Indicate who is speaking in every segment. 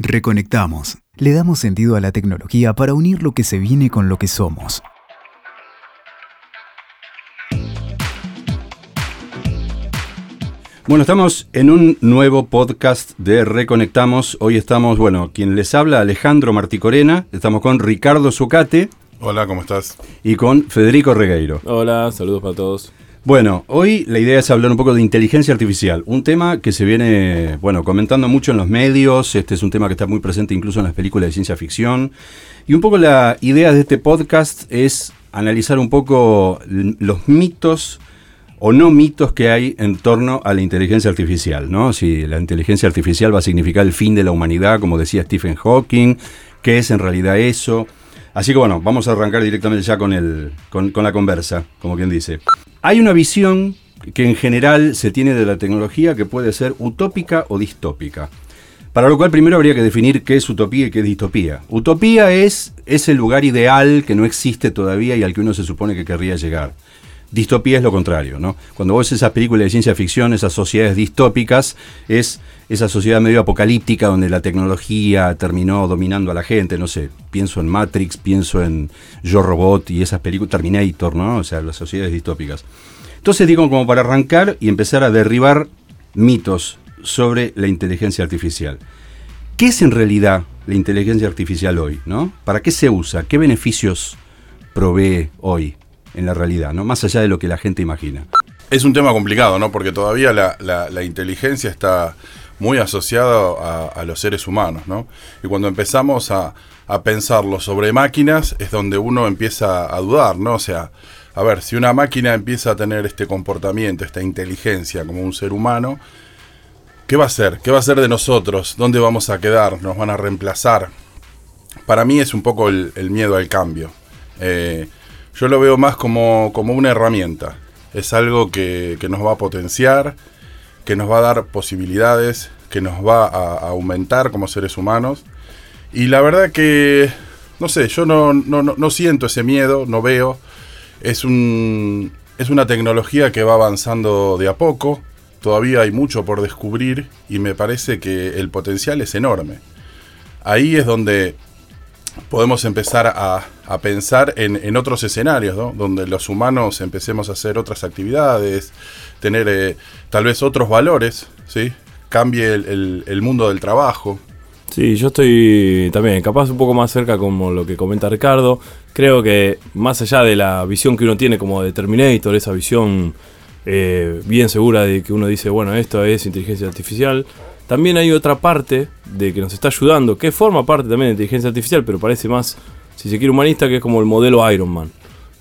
Speaker 1: Reconectamos. Le damos sentido a la tecnología para unir lo que se viene con lo que somos.
Speaker 2: Bueno, estamos en un nuevo podcast de Reconectamos. Hoy estamos, bueno, quien les habla, Alejandro Marticorena. Estamos con Ricardo Zucate.
Speaker 3: Hola, ¿cómo estás?
Speaker 2: Y con Federico Regueiro.
Speaker 4: Hola, saludos para todos.
Speaker 2: Bueno, hoy la idea es hablar un poco de inteligencia artificial, un tema que se viene, bueno, comentando mucho en los medios, este es un tema que está muy presente incluso en las películas de ciencia ficción, y un poco la idea de este podcast es analizar un poco los mitos o no mitos que hay en torno a la inteligencia artificial, ¿no? Si la inteligencia artificial va a significar el fin de la humanidad, como decía Stephen Hawking, ¿qué es en realidad eso? Así que bueno, vamos a arrancar directamente ya con, el, con, con la conversa, como quien dice. Hay una visión que en general se tiene de la tecnología que puede ser utópica o distópica. Para lo cual primero habría que definir qué es utopía y qué es distopía. Utopía es ese lugar ideal que no existe todavía y al que uno se supone que querría llegar. Distopía es lo contrario, ¿no? Cuando vos ves esas películas de ciencia ficción, esas sociedades distópicas, es esa sociedad medio apocalíptica donde la tecnología terminó dominando a la gente, no sé, pienso en Matrix, pienso en Yo Robot y esas películas, Terminator, ¿no? O sea, las sociedades distópicas. Entonces digo, como para arrancar y empezar a derribar mitos sobre la inteligencia artificial. ¿Qué es en realidad la inteligencia artificial hoy, ¿no? ¿Para qué se usa? ¿Qué beneficios provee hoy? En la realidad, ¿no? Más allá de lo que la gente imagina.
Speaker 3: Es un tema complicado, ¿no? Porque todavía la, inteligencia está muy asociada a, los seres humanos, ¿no? Y cuando empezamos a, pensarlo sobre máquinas es donde uno empieza a dudar, ¿no? O sea, a ver, si una máquina empieza a tener este comportamiento, esta inteligencia como un ser humano, ¿qué va a hacer? ¿Qué va a hacer de nosotros? ¿Dónde vamos a quedar? ¿Nos van a reemplazar? Para mí es un poco el, miedo al cambio. Eh, yo lo veo más como, una herramienta. Es algo que, nos va a potenciar, que nos va a dar posibilidades, que nos va a, aumentar como seres humanos. Y la verdad que, no sé, yo no, no, siento ese miedo, no veo. Es, un, es una tecnología que va avanzando de a poco. Todavía hay mucho por descubrir y me parece que el potencial es enorme. Ahí es donde podemos empezar a, pensar en, otros escenarios, donde los humanos empecemos a hacer otras actividades, tener eh, tal vez otros valores, ¿sí? cambie el, mundo del trabajo.
Speaker 4: Sí, yo estoy también capaz un poco más cerca como lo que comenta Ricardo. Creo que más allá de la visión que uno tiene como de Terminator, esa visión eh, bien segura de que uno dice, bueno, esto es inteligencia artificial, también hay otra parte de que nos está ayudando, que forma parte también de inteligencia artificial, pero parece más, si se quiere, humanista, que es como el modelo Iron Man.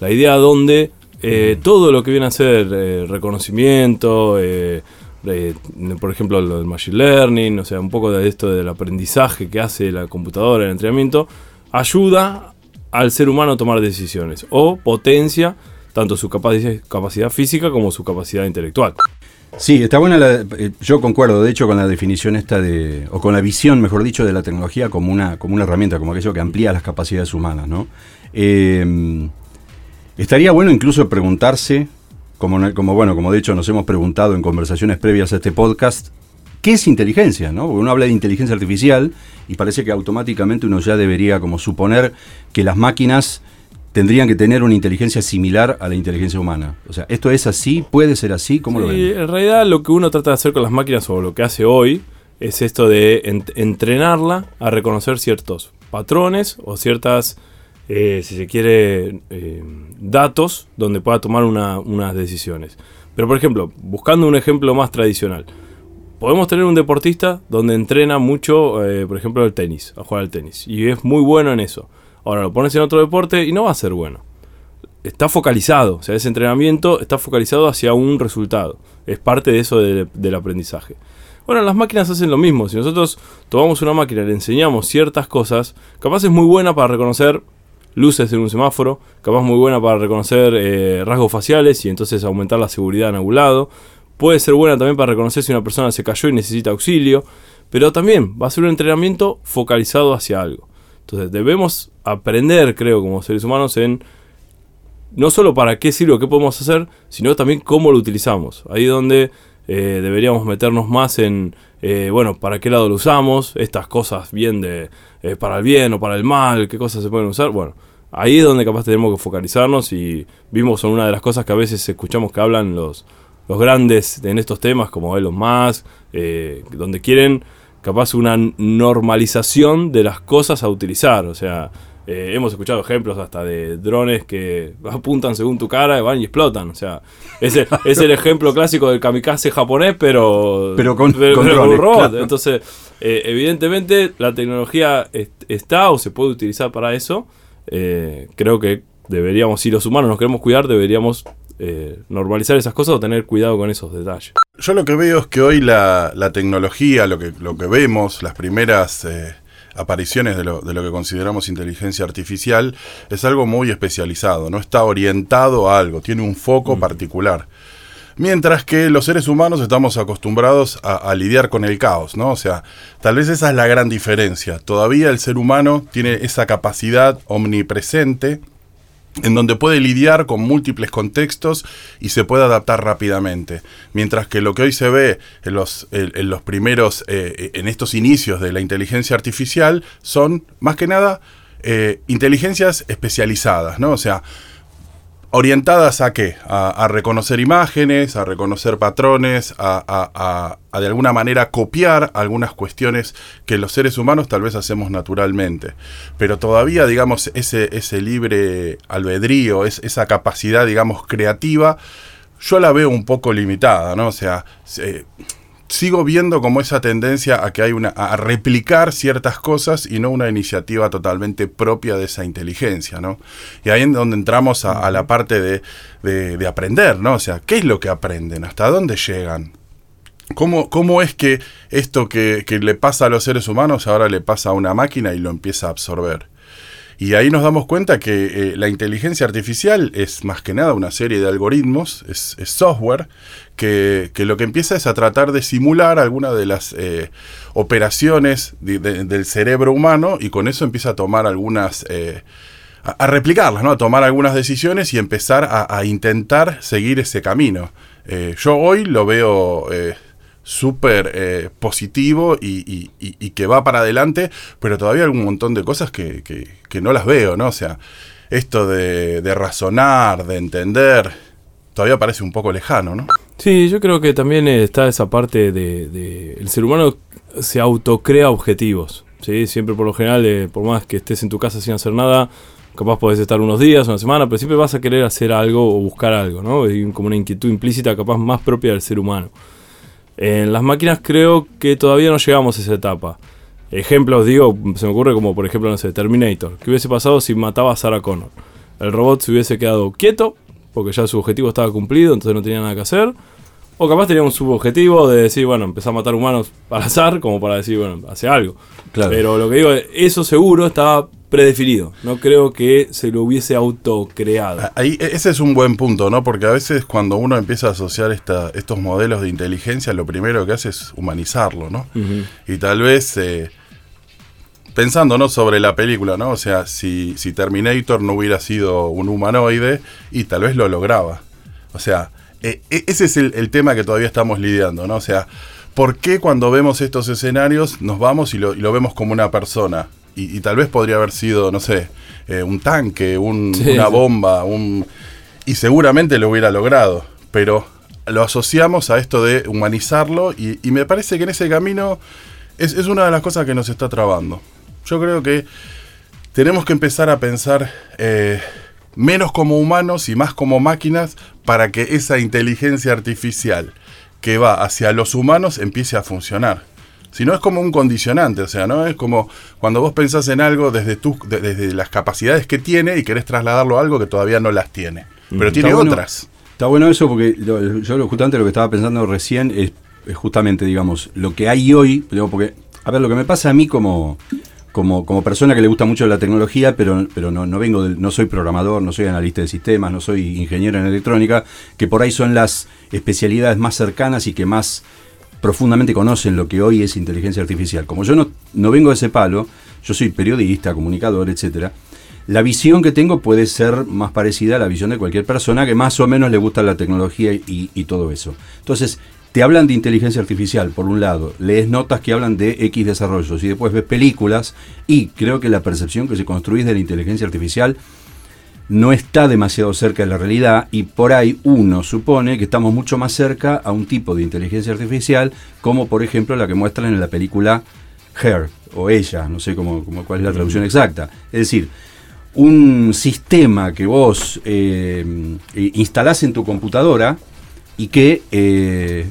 Speaker 4: La idea donde eh, todo lo que viene a ser eh, reconocimiento, eh, por ejemplo, lo del machine learning, o sea, un poco de esto del aprendizaje que hace la computadora, el entrenamiento, ayuda al ser humano a tomar decisiones o potencia tanto su capacidad física como su capacidad intelectual.
Speaker 2: Sí, está buena la, eh, yo concuerdo de hecho con la definición esta de, o con la visión, mejor dicho, de la tecnología como una, como una herramienta, como aquello que amplía las capacidades humanas, ¿no? Em, estaría bueno incluso preguntarse, como, como, bueno, como de hecho nos hemos preguntado en conversaciones previas a este podcast, ¿qué es inteligencia? ¿no? Uno habla de inteligencia artificial y parece que automáticamente uno ya debería como suponer que las máquinas tendrían que tener una inteligencia similar a la inteligencia humana. O sea, ¿esto es así? ¿Puede ser así? ¿Cómo lo ven?
Speaker 4: En realidad lo que uno trata de hacer con las máquinas o lo que hace hoy es esto de entrenarla a reconocer ciertos patrones o ciertas, eh, si se quiere, eh, datos donde pueda tomar unas decisiones. Pero por ejemplo, buscando un ejemplo más tradicional, podemos tener un deportista donde entrena mucho, eh, por ejemplo, el tenis, a jugar al tenis, y es muy bueno en eso Ahora lo pones en otro deporte y no va a ser bueno. Está focalizado, o sea, ese entrenamiento está focalizado hacia un resultado. Es parte de eso del aprendizaje. Bueno, las máquinas hacen lo mismo. Si nosotros tomamos una máquina y le enseñamos ciertas cosas, capaz es muy buena para reconocer luces en un semáforo, capaz muy buena para reconocer eh, rasgos faciales y entonces aumentar la seguridad en algún lado. Puede ser buena también para reconocer si una persona se cayó y necesita auxilio, pero también va a ser un entrenamiento focalizado hacia algo. Entonces debemos aprender, creo, como seres humanos en no solo para qué sirve o qué podemos hacer, sino también cómo lo utilizamos. Ahí donde eh, deberíamos meternos más en, eh, bueno, para qué lado lo usamos, estas cosas bien de, eh, para el bien o para el mal, qué cosas se pueden usar, bueno, ahí es donde capaz tenemos que focalizarnos y vimos en una de las cosas que a veces escuchamos que hablan los, los grandes en estos temas, como Elon Musk, donde quieren capaz una normalización de las cosas a utilizar. O sea, eh, hemos escuchado ejemplos hasta de drones que apuntan según tu cara, van y explotan. O sea, ese es el ejemplo clásico del kamikaze japonés, pero,
Speaker 2: Pero con- con
Speaker 4: un
Speaker 2: drones,
Speaker 4: robot.
Speaker 2: claro.
Speaker 4: Entonces, eh, evidentemente la tecnología est- está o se puede utilizar para eso. Eh, creo que deberíamos, si los humanos nos queremos cuidar, deberíamos eh, normalizar esas cosas o tener cuidado con esos detalles.
Speaker 3: Yo lo que veo es que hoy la, la tecnología, lo que, lo que vemos, las primeras eh, apariciones de lo, de lo que consideramos inteligencia artificial, es algo muy especializado, no está orientado a algo, tiene un foco particular. Mientras que los seres humanos estamos acostumbrados a, a lidiar con el caos, ¿no? O sea, tal vez esa es la gran diferencia. Todavía el ser humano tiene esa capacidad omnipresente en donde puede lidiar con múltiples contextos y se puede adaptar rápidamente. Mientras que lo que hoy se ve en los, en, los primeros, eh, en estos inicios de la inteligencia artificial, son más que nada eh, inteligencias especializadas, ¿no? O sea, orientadas a qué? A, reconocer imágenes, a reconocer patrones, a, de alguna manera copiar algunas cuestiones que los seres humanos tal vez hacemos naturalmente. Pero todavía, digamos, ese, ese libre albedrío, es, esa capacidad, digamos, creativa, yo la veo un poco limitada, ¿no? O sea, se- sigo viendo como esa tendencia a que hay una a replicar ciertas cosas y no una iniciativa totalmente propia de esa inteligencia, ¿no? Y ahí es donde entramos a, a la parte de, de- de aprender, ¿no? O sea, ¿qué es lo que aprenden? ¿Hasta dónde llegan? ¿Cómo, cómo es que esto que, que le pasa a los seres humanos ahora le pasa a una máquina y lo empieza a absorber? Y ahí nos damos cuenta que eh, la inteligencia artificial es más que nada una serie de algoritmos, es, software, que, que lo que empieza es a tratar de simular alguna de las eh, operaciones de- de- del cerebro humano y con eso empieza a tomar algunas... eh, a, replicarlas, ¿no? A tomar algunas decisiones y empezar a, intentar seguir ese camino. Yo hoy lo veo súper eh, positivo y, que va para adelante, pero todavía hay un montón de cosas que, no las veo, ¿no? O sea, esto de, razonar, de entender, todavía parece un poco lejano, ¿no?
Speaker 4: Sí, yo creo que también está esa parte de, el ser humano se autocrea objetivos, ¿sí? Siempre por lo general, eh, por más que estés en tu casa sin hacer nada, capaz podés estar unos días, una semana, pero siempre vas a querer hacer algo o buscar algo, ¿no? Como una inquietud implícita capaz más propia del ser humano. En las máquinas creo que todavía no llegamos a esa etapa. Ejemplos, digo, se me ocurre como por ejemplo, no sé, Terminator. ¿Qué hubiese pasado si mataba a Sarah Connor? El robot se hubiese quedado quieto, porque ya su objetivo estaba cumplido, entonces no tenía nada que hacer. O capaz tenía un subobjetivo de decir, bueno, empezar a matar humanos al azar, como para decir, bueno, hace algo.
Speaker 2: Claro.
Speaker 4: Pero lo que digo, eso seguro estaba predefinido. No creo que se lo hubiese autocreado.
Speaker 3: Ahí, e- ese es un buen punto, ¿no? Porque a veces cuando uno empieza a asociar esta- estos modelos de inteligencia, lo primero que hace es humanizarlo, ¿no? Y tal vez, eh, pensando ¿no? sobre la película, ¿no? O sea, si, si Terminator no hubiera sido un humanoide, y tal vez lo lograba. O sea, e- e- ese es el, el tema que todavía estamos lidiando, ¿no? O sea, ¿por qué cuando vemos estos escenarios nos vamos y lo, y lo vemos como una persona? Y, y tal vez podría haber sido, no sé, eh, un tanque, un-
Speaker 4: Sí,
Speaker 3: una bomba, un... Y seguramente lo hubiera logrado, pero lo asociamos a esto de humanizarlo y, y me parece que en ese camino es, es una de las cosas que nos está trabando. Yo creo que tenemos que empezar a pensar eh, menos como humanos y más como máquinas para que esa inteligencia artificial que va hacia los humanos empiece a funcionar. Si no es como un condicionante, o sea, no es como cuando vos pensás en algo desde, tus de- desde las capacidades que tiene y querés trasladarlo a algo que todavía no las tiene. Pero tiene
Speaker 2: Está bueno.
Speaker 3: otras.
Speaker 2: Está bueno eso porque lo- yo justamente lo que estaba pensando recién es, es justamente, digamos, lo que hay hoy, porque, a ver, lo que me pasa a mí como, como, como persona que le gusta mucho la tecnología, pero, pero no, no vengo del- no soy programador, no soy analista de sistemas, no soy ingeniero en electrónica, que por ahí son las especialidades más cercanas y que más profundamente conocen lo que hoy es inteligencia artificial. Como yo no, no vengo de ese palo, yo soy periodista, comunicador, etcétera. La visión que tengo puede ser más parecida a la visión de cualquier persona que más o menos le gusta la tecnología y, y todo eso. Entonces, te hablan de inteligencia artificial, por un lado, lees notas que hablan de X desarrollos y después ves películas y creo que la percepción que se construye de la inteligencia artificial no está demasiado cerca de la realidad y por ahí uno supone que estamos mucho más cerca a un tipo de inteligencia artificial como por ejemplo la que muestran en la película Her o ella, no sé cómo, cómo cuál es la traducción exacta. Es decir, un sistema que vos eh, instalás en tu computadora y que eh,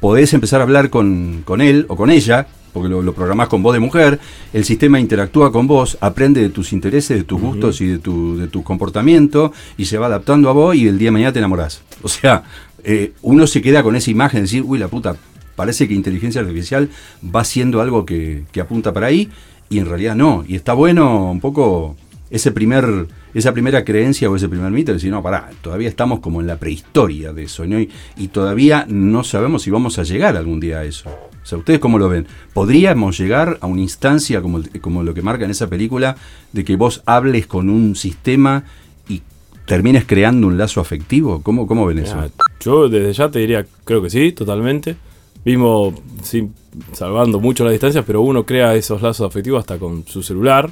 Speaker 2: podés empezar a hablar con, con él o con ella porque lo, programás con voz de mujer, el sistema interactúa con vos, aprende de tus intereses, de tus gustos y de tu, de tu comportamiento y se va adaptando a vos y el día de mañana te enamorás. O sea, eh, uno se queda con esa imagen de decir, uy, la puta, parece que inteligencia artificial va siendo algo que, que apunta para ahí y en realidad no. Y está bueno un poco ese primer, esa primera creencia o ese primer mito de decir, no, pará, todavía estamos como en la prehistoria de eso, y, todavía no sabemos si vamos a llegar algún día a eso. O sea, ¿ustedes cómo lo ven? ¿Podríamos llegar a una instancia como, como lo que marca en esa película, de que vos hables con un sistema y termines creando un lazo afectivo? ¿Cómo, cómo ven eso?
Speaker 4: Yo desde ya te diría, creo que sí, totalmente. Vimos, sí, salvando mucho las distancias, pero uno crea esos lazos afectivos hasta con su celular.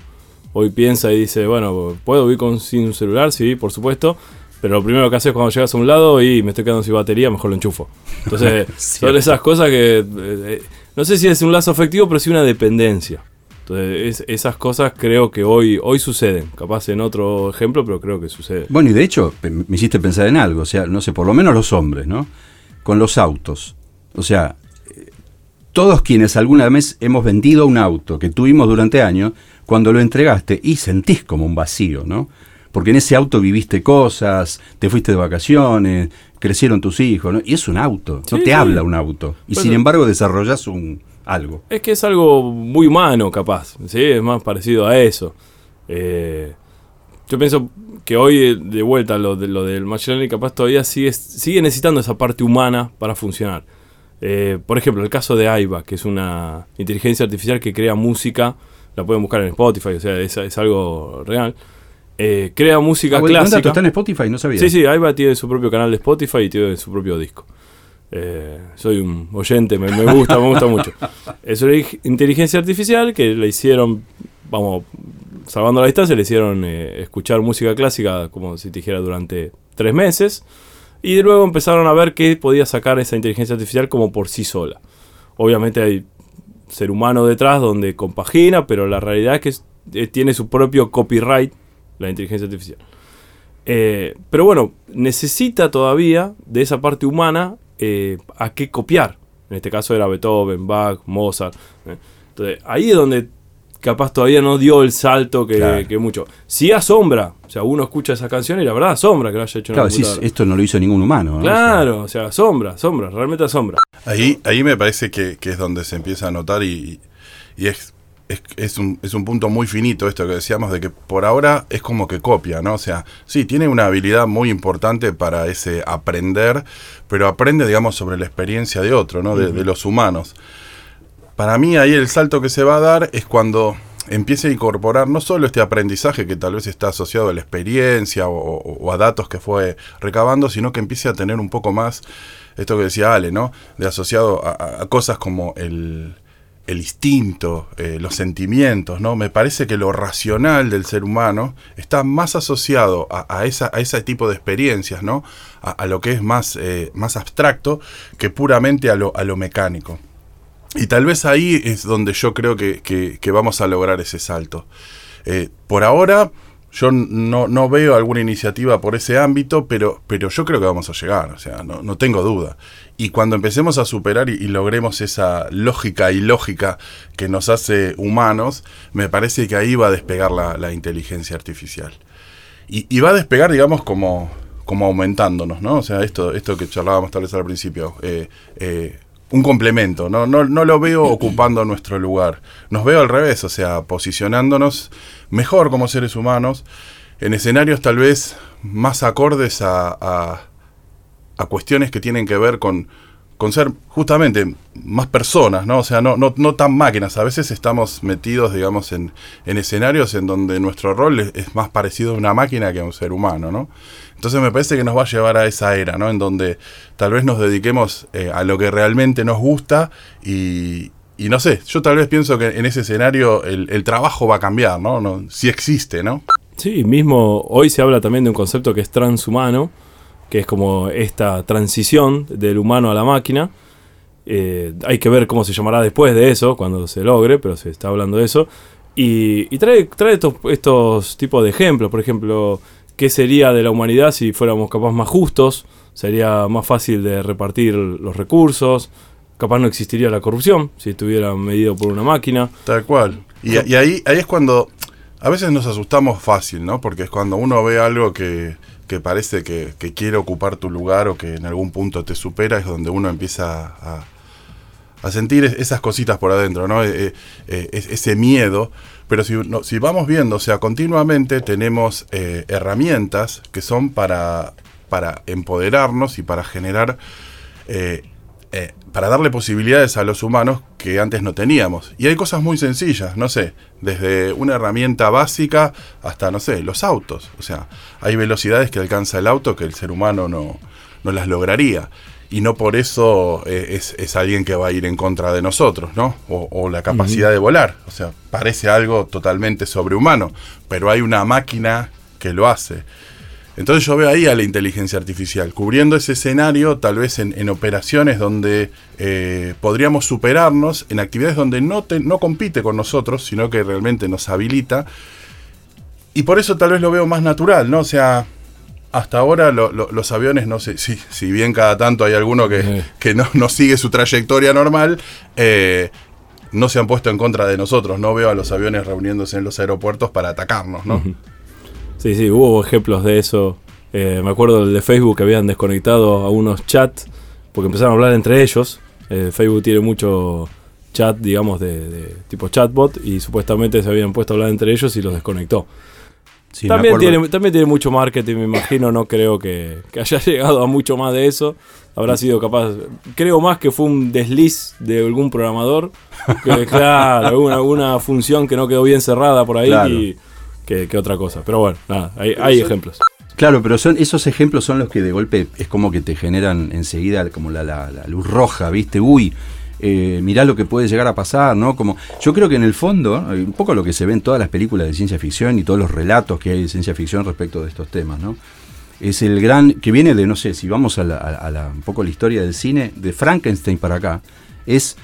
Speaker 4: Hoy piensa y dice, bueno, ¿puedo vivir con, sin un celular? Sí, por supuesto. Pero lo primero que haces cuando llegas a un lado y me estoy quedando sin batería, mejor lo enchufo. Entonces, son esas cosas que. Eh, eh, no sé si es un lazo afectivo, pero sí una dependencia. Entonces, esas cosas creo que hoy, hoy suceden. Capaz en otro ejemplo, pero creo que sucede.
Speaker 2: Bueno, y de hecho, me hiciste pensar en algo. O sea, no sé, por lo menos los hombres, ¿no? Con los autos. O sea, todos quienes alguna vez hemos vendido un auto que tuvimos durante años, cuando lo entregaste y sentís como un vacío, ¿no? porque en ese auto viviste cosas, te fuiste de vacaciones, crecieron tus hijos, ¿no? Y es un auto, no te habla un auto. Y sin embargo desarrollas un algo.
Speaker 4: Es que es algo muy humano, capaz, ¿sí? Es más parecido a eso. Eh, yo pienso que hoy, de vuelta, lo, de, lo del machine capaz todavía sigue, sigue necesitando esa parte humana para funcionar. Eh, por ejemplo, el caso de AIBA, que es una inteligencia artificial que crea música, la pueden buscar en Spotify, o sea, es algo real. Eh, crea música ah, clásica.
Speaker 2: ¿Está en Spotify? No sabía.
Speaker 4: Sí, sí, Aiba tiene su propio canal de Spotify y tiene su propio disco. Eh, soy un oyente, me, gusta, me gusta mucho. Es una inteligencia artificial que le hicieron, vamos, salvando la distancia, le hicieron eh, escuchar música clásica, como si te dijera, durante tres meses. Y luego empezaron a ver qué podía sacar esa inteligencia artificial como por sí sola. Obviamente hay ser humano detrás donde compagina, pero la realidad es que tiene su propio copyright la inteligencia artificial. Eh, pero bueno, necesita todavía de esa parte humana eh, a qué copiar. En este caso era Beethoven, Bach, Mozart. ¿eh? Entonces, ahí es donde capaz todavía no dio el salto que, mucho. Sí asombra, o sea, uno escucha esa canción y la verdad asombra que lo haya hecho
Speaker 2: claro, esto no lo hizo ningún humano.
Speaker 4: Claro, o sea, asombra, asombra, realmente asombra.
Speaker 3: Ahí, ahí me parece que, es donde se empieza a notar y, y es es, un, es un punto muy finito esto que decíamos de que por ahora es como que copia, ¿no? O sea, sí, tiene una habilidad muy importante para ese aprender, pero aprende, digamos, sobre la experiencia de otro, ¿no? De, los humanos. Para mí ahí el salto que se va a dar es cuando empiece a incorporar no solo este aprendizaje que tal vez está asociado a la experiencia o, a datos que fue recabando, sino que empiece a tener un poco más esto que decía Ale, ¿no? De asociado a cosas como el, el instinto, eh, los sentimientos, ¿no? Me parece que lo racional del ser humano está más asociado a, esa, a ese tipo de experiencias, ¿no? A, lo que es más, eh, más abstracto que puramente a lo, a lo mecánico. Y tal vez ahí es donde yo creo que, vamos a lograr ese salto. Eh, por ahora, yo no, no, veo alguna iniciativa por ese ámbito, pero, pero yo creo que vamos a llegar, o sea, no, no tengo duda. Y cuando empecemos a superar y, logremos esa lógica y lógica que nos hace humanos, me parece que ahí va a despegar la, inteligencia artificial. Y, va a despegar, digamos, como, como aumentándonos, ¿no? O sea, esto, esto que charlábamos tal vez al principio, eh, eh, un complemento, ¿no? ¿no? No lo veo ocupando nuestro lugar. Nos veo al revés, o sea, posicionándonos mejor como seres humanos en escenarios tal vez más acordes a a cuestiones que tienen que ver con, con ser justamente más personas, ¿no? O sea, no, no, no tan máquinas. A veces estamos metidos, digamos, en, en escenarios en donde nuestro rol es, es, más parecido a una máquina que a un ser humano, ¿no? Entonces me parece que nos va a llevar a esa era, ¿no? En donde tal vez nos dediquemos eh, a lo que realmente nos gusta y, no sé, yo tal vez pienso que en ese escenario el, el trabajo va a cambiar, ¿no? ¿no? Si existe, ¿no?
Speaker 4: Sí, mismo hoy se habla también de un concepto que es transhumano, que es como esta transición del humano a la máquina. Eh, hay que ver cómo se llamará después de eso, cuando se logre, pero se está hablando de eso. Y, y trae, trae estos, estos, tipos de ejemplos, por ejemplo, qué sería de la humanidad si fuéramos capaz más justos, sería más fácil de repartir los recursos, capaz no existiría la corrupción si estuviera medido por una máquina.
Speaker 3: Tal cual. Y, y ahí, ahí es cuando a veces nos asustamos fácil, ¿no? Porque es cuando uno ve algo que, que parece que, que, quiere ocupar tu lugar o que en algún punto te supera, es donde uno empieza a, a sentir esas cositas por adentro, ¿no? E, e, ese miedo. Pero si, vamos viendo, o sea, continuamente tenemos eh, herramientas que son para, para empoderarnos y para generar, eh, eh, para darle posibilidades a los humanos que antes no teníamos. Y hay cosas muy sencillas, no sé, desde una herramienta básica hasta, no sé, los autos. O sea, hay velocidades que alcanza el auto que el ser humano no, no las lograría y no por eso eh, es, es, alguien que va a ir en contra de nosotros, ¿no? O, o la capacidad uh -huh. de volar. O sea, parece algo totalmente sobrehumano, pero hay una máquina que lo hace. Entonces yo veo ahí a la inteligencia artificial, cubriendo ese escenario, tal vez en, en operaciones donde eh, podríamos superarnos, en actividades donde no, te, no compite con nosotros, sino que realmente nos habilita. Y por eso tal vez lo veo más natural, ¿no? O sea, hasta ahora lo, lo, los aviones, no sé, si, si bien cada tanto hay alguno que, sí. que no, no, sigue su trayectoria normal, eh, no se han puesto en contra de nosotros. No veo a los aviones reuniéndose en los aeropuertos para atacarnos, ¿no?
Speaker 4: Sí, sí, hubo ejemplos de eso. Eh, me acuerdo del de Facebook que habían desconectado a unos chats porque empezaron a hablar entre ellos. Eh, Facebook tiene mucho chat, digamos, de, de tipo chatbot y supuestamente se habían puesto a hablar entre ellos y los desconectó. Sí, también, tiene, también tiene mucho marketing, me imagino. No creo que, que, haya llegado a mucho más de eso. Habrá sido capaz. Creo más que fue un desliz de algún programador. Que, claro, alguna, alguna función que no quedó bien cerrada por ahí claro. y, que, que, otra cosa. Pero bueno, nada, hay, hay ejemplos.
Speaker 2: Claro, pero son esos ejemplos son los que de golpe es como que te generan enseguida como la, la, la luz roja, ¿viste? Uy, eh, mirá lo que puede llegar a pasar, ¿no? Como, yo creo que en el fondo, un poco lo que se ve en todas las películas de ciencia ficción y todos los relatos que hay de ciencia ficción respecto de estos temas, ¿no? Es el gran, que viene de, no sé, si vamos a, la, a la, un poco la historia del cine, de Frankenstein para acá, es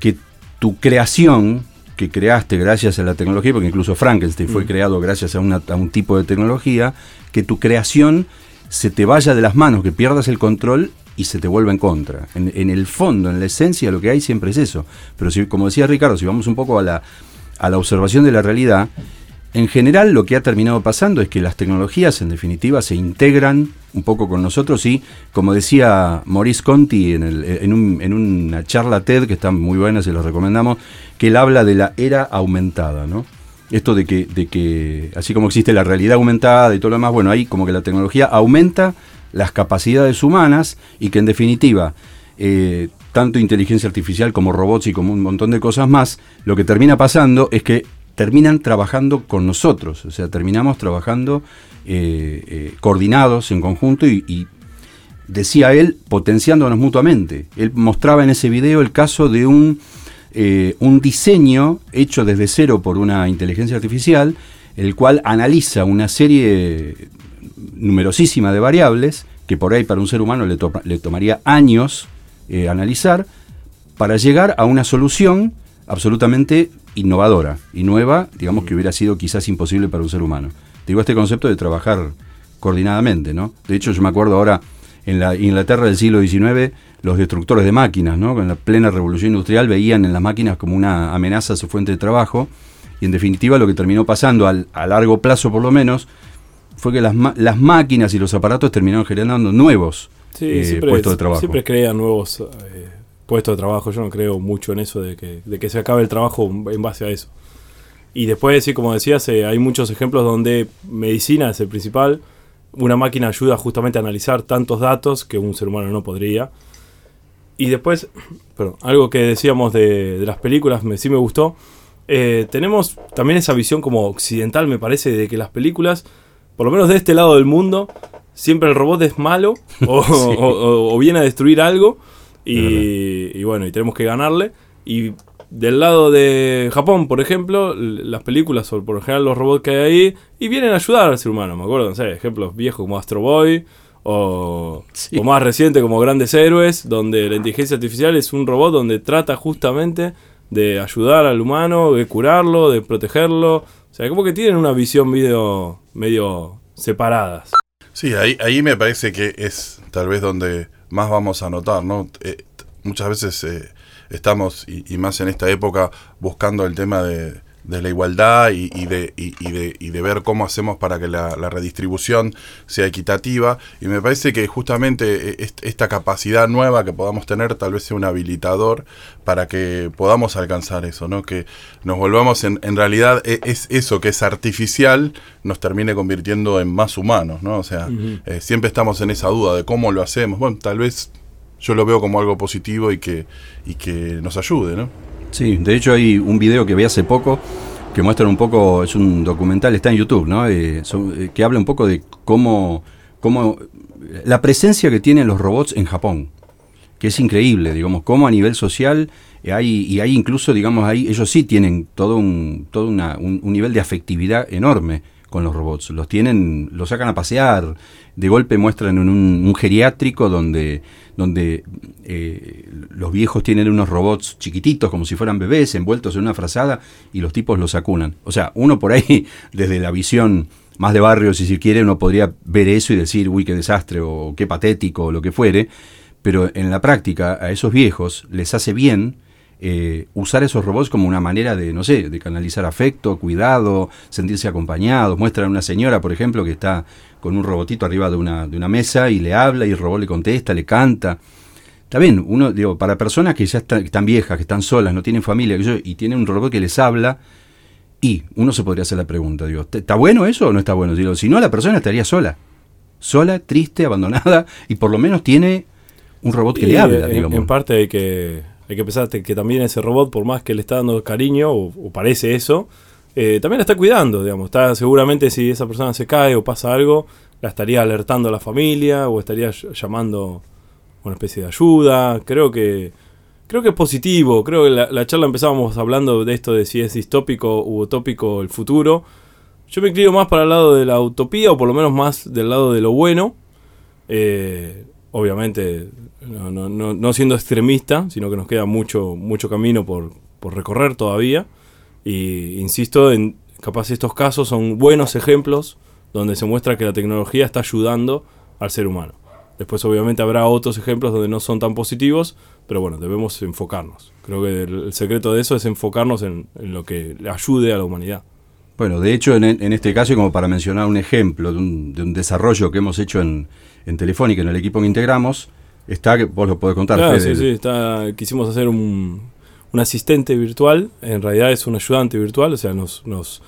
Speaker 2: que tu creación, que creaste gracias a la tecnología, porque incluso Frankenstein mm. fue creado gracias a, una, a un tipo de tecnología, que tu creación se te vaya de las manos, que pierdas el control y se te vuelve en contra. En, el fondo, en la esencia, lo que hay siempre es eso. Pero si, como decía Ricardo, si vamos un poco a la, a la observación de la realidad, en general lo que ha terminado pasando es que las tecnologías en definitiva se integran un poco con nosotros y como decía Maurice Conti en, en, un, en una charla TED que está muy buena, se lo recomendamos, que él habla de la era aumentada, ¿no? Esto de que, de que así como existe la realidad aumentada y todo lo demás, bueno, ahí como que la tecnología aumenta las capacidades humanas y que en definitiva eh, tanto inteligencia artificial como robots y como un montón de cosas más, lo que termina pasando es que terminan trabajando con nosotros, o sea, terminamos trabajando eh, eh, coordinados en conjunto y, decía él, potenciándonos mutuamente. Él mostraba en ese video el caso de un, un diseño hecho desde cero por una inteligencia artificial, el cual analiza una serie numerosísima de variables que por ahí para un ser humano le, to le tomaría años eh, analizar para llegar a una solución absolutamente innovadora y nueva, digamos que hubiera sido quizás imposible para un ser humano. Digo, este concepto de trabajar coordinadamente, ¿no? De hecho, yo me acuerdo ahora, en la Inglaterra del siglo XIX, los destructores de máquinas, ¿no? Con la plena revolución industrial veían en las máquinas como una amenaza a su fuente de trabajo, y en definitiva lo que terminó pasando, al, a largo plazo por lo menos, fue que las, las máquinas y los aparatos terminaron generando nuevos
Speaker 4: sí, eh, siempre, puestos de trabajo. Siempre crean nuevos eh, puestos de trabajo. Yo no creo mucho en eso de que, de que se acabe el trabajo en base a eso. Y después, sí, como decías, eh, hay muchos ejemplos donde medicina es el principal. Una máquina ayuda justamente a analizar tantos datos que un ser humano no podría. y después, perdón, algo que decíamos de, de las películas, me, sí me gustó. Eh, tenemos también esa visión como occidental, me parece, de que las películas, por lo menos de este lado del mundo, siempre el robot es malo o, o- o- o viene a destruir algo y, y bueno, y tenemos que ganarle. Y del lado de Japón, por ejemplo, las películas, o por lo general los robots que hay ahí, y vienen a ayudar al ser humano. Me acuerdo, no sé, ejemplos viejos como Astro Boy, o,
Speaker 2: Sí.
Speaker 4: o más reciente como Grandes Héroes, donde la inteligencia artificial es un robot donde trata justamente de ayudar al humano, de curarlo, de protegerlo. Sea, como que tienen una visión medio, medio separadas.
Speaker 3: Sí, ahí, ahí me parece que es tal vez donde más vamos a notar, ¿no? Eh, muchas veces eh, estamos, y más en esta época, buscando el tema de, de la igualdad y, y de, y, de, y de ver cómo hacemos para que la, la redistribución sea equitativa. Y me parece que justamente eh, est- esta capacidad nueva que podamos tener tal vez sea un habilitador para que podamos alcanzar eso, ¿no? Que nos volvamos en, en realidad e- es eso que es artificial nos termine convirtiendo en más humanos, ¿no? O sea, eh, siempre estamos en esa duda de cómo lo hacemos. Bueno, tal vez yo lo veo como algo positivo y que, y que nos ayude, ¿no?
Speaker 2: Sí, de hecho hay un video que vi hace poco que muestra un poco, es un documental, está en YouTube, ¿no? Eh, eh, que habla un poco de cómo, cómo la presencia que tienen los robots en Japón, que es increíble, digamos, cómo a nivel social eh, hay, y hay incluso, digamos, ahí, ellos sí tienen todo un, todo una- un, un nivel de afectividad enorme con los robots. Los tienen, los sacan a pasear, de golpe muestran en un, un geriátrico donde, donde eh, los viejos tienen unos robots chiquititos, como si fueran bebés, envueltos en una frazada, y los tipos los acunan. O sea, uno por ahí, desde la visión más de barrio, si se quiere, uno podría ver eso y decir, uy, qué desastre, o qué patético, o lo que fuere, pero en la práctica a esos viejos les hace bien eh, usar esos robots como una manera de, no sé, de canalizar afecto, cuidado, sentirse acompañados. Muestran a una señora, por ejemplo, que está con un robotito arriba de una, de una mesa y le habla y el robot le contesta, le canta. Está bien, uno, digo, para personas que ya están, que están viejas, que están solas, no tienen familia, y tienen un robot que les habla, y uno se podría hacer la pregunta, digo, ¿está bueno eso o no está bueno? Digo, si no, la persona estaría sola. Sola, triste, abandonada, y por lo menos tiene un robot que
Speaker 4: Y,
Speaker 2: le habla,
Speaker 4: en,
Speaker 2: digamos.
Speaker 4: en parte hay que, hay que pensar que también ese robot, por más que le está dando cariño, o, parece eso, eh, también la está cuidando, digamos. Está seguramente si esa persona se cae o pasa algo, la estaría alertando a la familia o estaría ll- llamando una especie de ayuda. Creo que creo que es positivo. Creo que la, la charla empezábamos hablando de esto de si es distópico u utópico el futuro. Yo me inclino más para el lado de la utopía o por lo menos más del lado de lo bueno. Eh, obviamente, no, no- no- no siendo extremista, sino que nos queda mucho, mucho camino por, por recorrer todavía. Y insisto, en capaz estos casos son buenos ejemplos donde se muestra que la tecnología está ayudando al ser humano. Después obviamente habrá otros ejemplos donde no son tan positivos, pero bueno, debemos enfocarnos. Creo que el, secreto de eso es enfocarnos en, lo que ayude a la humanidad.
Speaker 2: Bueno, de hecho, en, este caso, y como para mencionar un ejemplo de un, de un desarrollo que hemos hecho en, en Telefónica, en el equipo que integramos, está, que vos lo podés contar,
Speaker 4: Claro, sí, sí, está, quisimos hacer un, un asistente virtual, en realidad es un ayudante virtual, o sea, nos, nos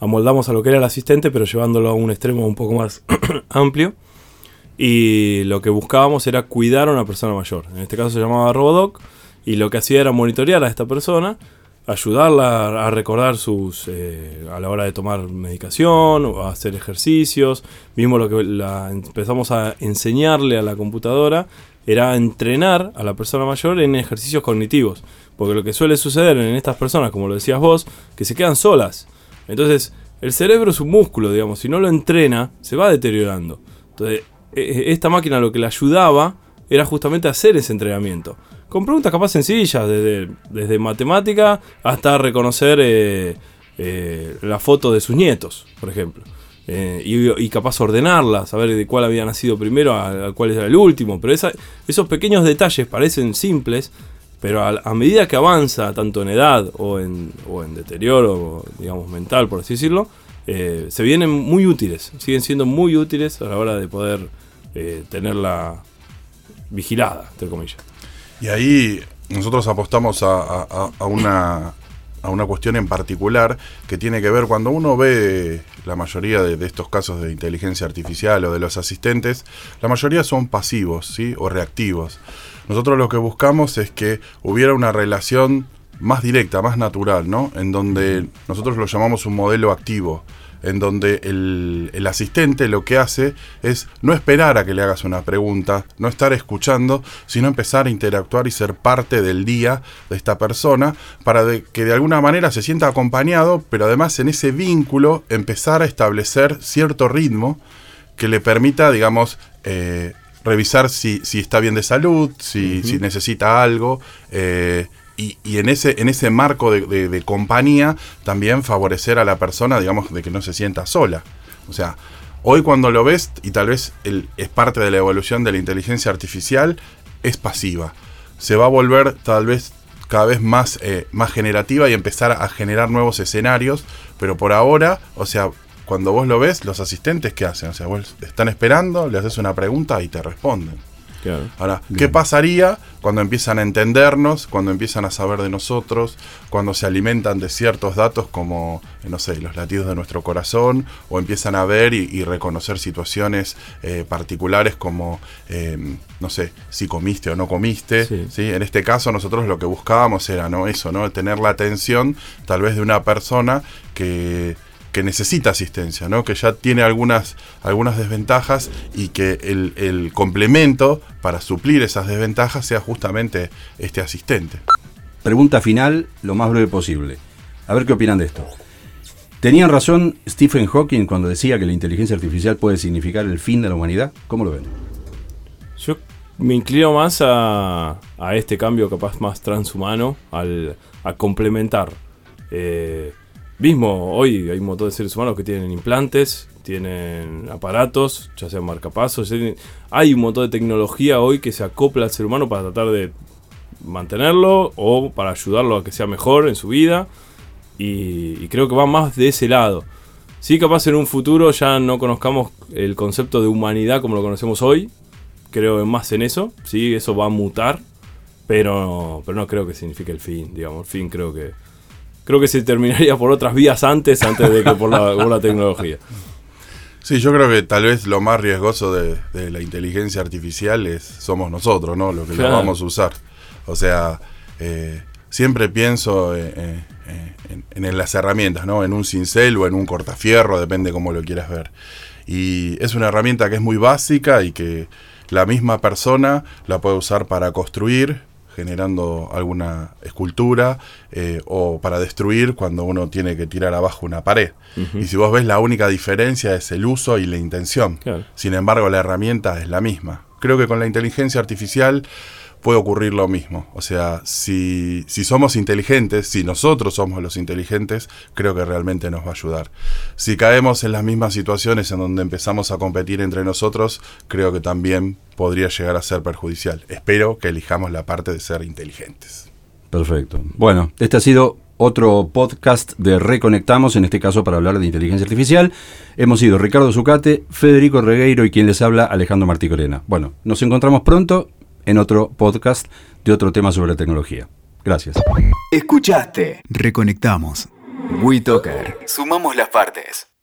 Speaker 4: amoldamos a lo que era el asistente, pero llevándolo a un extremo un poco más amplio. Y lo que buscábamos era cuidar a una persona mayor. En este caso se llamaba Robodoc, y lo que hacía era monitorear a esta persona, ayudarla a recordar sus eh, a la hora de tomar medicación o a hacer ejercicios. Mismo lo que la- empezamos a enseñarle a la computadora era entrenar a la persona mayor en ejercicios cognitivos. Porque lo que suele suceder en estas personas, como lo decías vos, que se quedan solas. Entonces, el cerebro es un músculo, digamos, si no lo entrena, se va deteriorando. Entonces, e- esta máquina lo que le ayudaba era justamente hacer ese entrenamiento. Con preguntas capaz sencillas, desde, desde matemática hasta reconocer eh, eh, la foto de sus nietos, por ejemplo. Eh, y, y capaz ordenarla, saber de cuál había nacido primero, a, cuál era el último. Pero esos pequeños detalles parecen simples, pero a, medida que avanza, tanto en edad o en, o en deterioro, digamos, mental, por así decirlo, eh, se vienen muy útiles, siguen siendo muy útiles a la hora de poder eh, tenerla vigilada, entre comillas.
Speaker 3: Y ahí nosotros apostamos a una a una cuestión en particular que tiene que ver cuando uno ve la mayoría de, estos casos de inteligencia artificial o de los asistentes, la mayoría son pasivos, ¿sí? O reactivos. Nosotros lo que buscamos es que hubiera una relación más directa, más natural, ¿no? En donde nosotros lo llamamos un modelo activo en donde el, el, asistente lo que hace es no esperar a que le hagas una pregunta, no estar escuchando, sino empezar a interactuar y ser parte del día de esta persona para de, que de alguna manera se sienta acompañado, pero además en ese vínculo empezar a establecer cierto ritmo que le permita, digamos, eh, revisar si, si, está bien de salud, si, uh -huh. si necesita algo. Eh, y, y, en ese en ese marco de, compañía también favorecer a la persona, digamos, de que no se sienta sola. O sea, hoy cuando lo ves, y tal vez el, es parte de la evolución de la inteligencia artificial, es pasiva. Se va a volver tal vez cada vez más, eh, más generativa y empezar a generar nuevos escenarios, pero por ahora, o sea, cuando vos lo ves, los asistentes, ¿qué hacen? O sea, vos están esperando, le haces una pregunta y te responden.
Speaker 4: Claro.
Speaker 3: Ahora, Bien. ¿qué pasaría cuando empiezan a entendernos, cuando empiezan a saber de nosotros, cuando se alimentan de ciertos datos como, no sé, los latidos de nuestro corazón, o empiezan a ver y, y reconocer situaciones eh, particulares como, eh, no sé, si comiste o no comiste? Sí. ¿sí? En este caso nosotros lo que buscábamos era, ¿no? Eso, ¿no? Tener la atención tal vez de una persona que que necesita asistencia, ¿no? que ya tiene algunas, algunas desventajas y que el, el, complemento para suplir esas desventajas sea justamente este asistente.
Speaker 2: Pregunta final, lo más breve posible. A ver qué opinan de esto. ¿Tenían razón Stephen Hawking cuando decía que la inteligencia artificial puede significar el fin de la humanidad? ¿Cómo lo ven?
Speaker 4: Yo me inclino más a, a este cambio capaz más transhumano, al, a complementar. Eh, Mismo hoy hay un montón de seres humanos que tienen implantes, tienen aparatos, ya sean marcapasos. Hay un montón de tecnología hoy que se acopla al ser humano para tratar de mantenerlo o para ayudarlo a que sea mejor en su vida. Y, creo que va más de ese lado. Sí, capaz en un futuro ya no conozcamos el concepto de humanidad como lo conocemos hoy. Creo más en eso. Sí, eso va a mutar. Pero, pero no creo que signifique el fin. Digamos, el fin creo que creo que se terminaría por otras vías antes, antes de que por la, por la tecnología.
Speaker 3: Sí, yo creo que tal vez lo más riesgoso de, de la inteligencia artificial es somos nosotros, ¿no? Lo que claro. lo vamos a usar. O sea, eh, siempre pienso eh, eh, en, en, las herramientas, ¿no? En un cincel o en un cortafierro, depende cómo lo quieras ver. Y es una herramienta que es muy básica y que la misma persona la puede usar para construir, generando alguna escultura eh, o para destruir cuando uno tiene que tirar abajo una pared. Uh -huh. Y si vos ves la única diferencia es el uso y la intención. Claro. Sin embargo, la herramienta es la misma. Creo que con la inteligencia artificial puede ocurrir lo mismo. O sea, si, si somos inteligentes, si nosotros somos los inteligentes, creo que realmente nos va a ayudar. Si caemos en las mismas situaciones en donde empezamos a competir entre nosotros, creo que también podría llegar a ser perjudicial. Espero que elijamos la parte de ser inteligentes.
Speaker 2: Perfecto. Bueno, este ha sido otro podcast de Reconectamos, en este caso para hablar de inteligencia artificial. Hemos sido Ricardo Zucate, Federico Regueiro y quien les habla, Alejandro Martí Corena. Bueno, nos encontramos pronto en otro podcast de otro tema sobre tecnología. Gracias.
Speaker 1: Escuchaste. Reconectamos. WeToker. Sumamos las partes.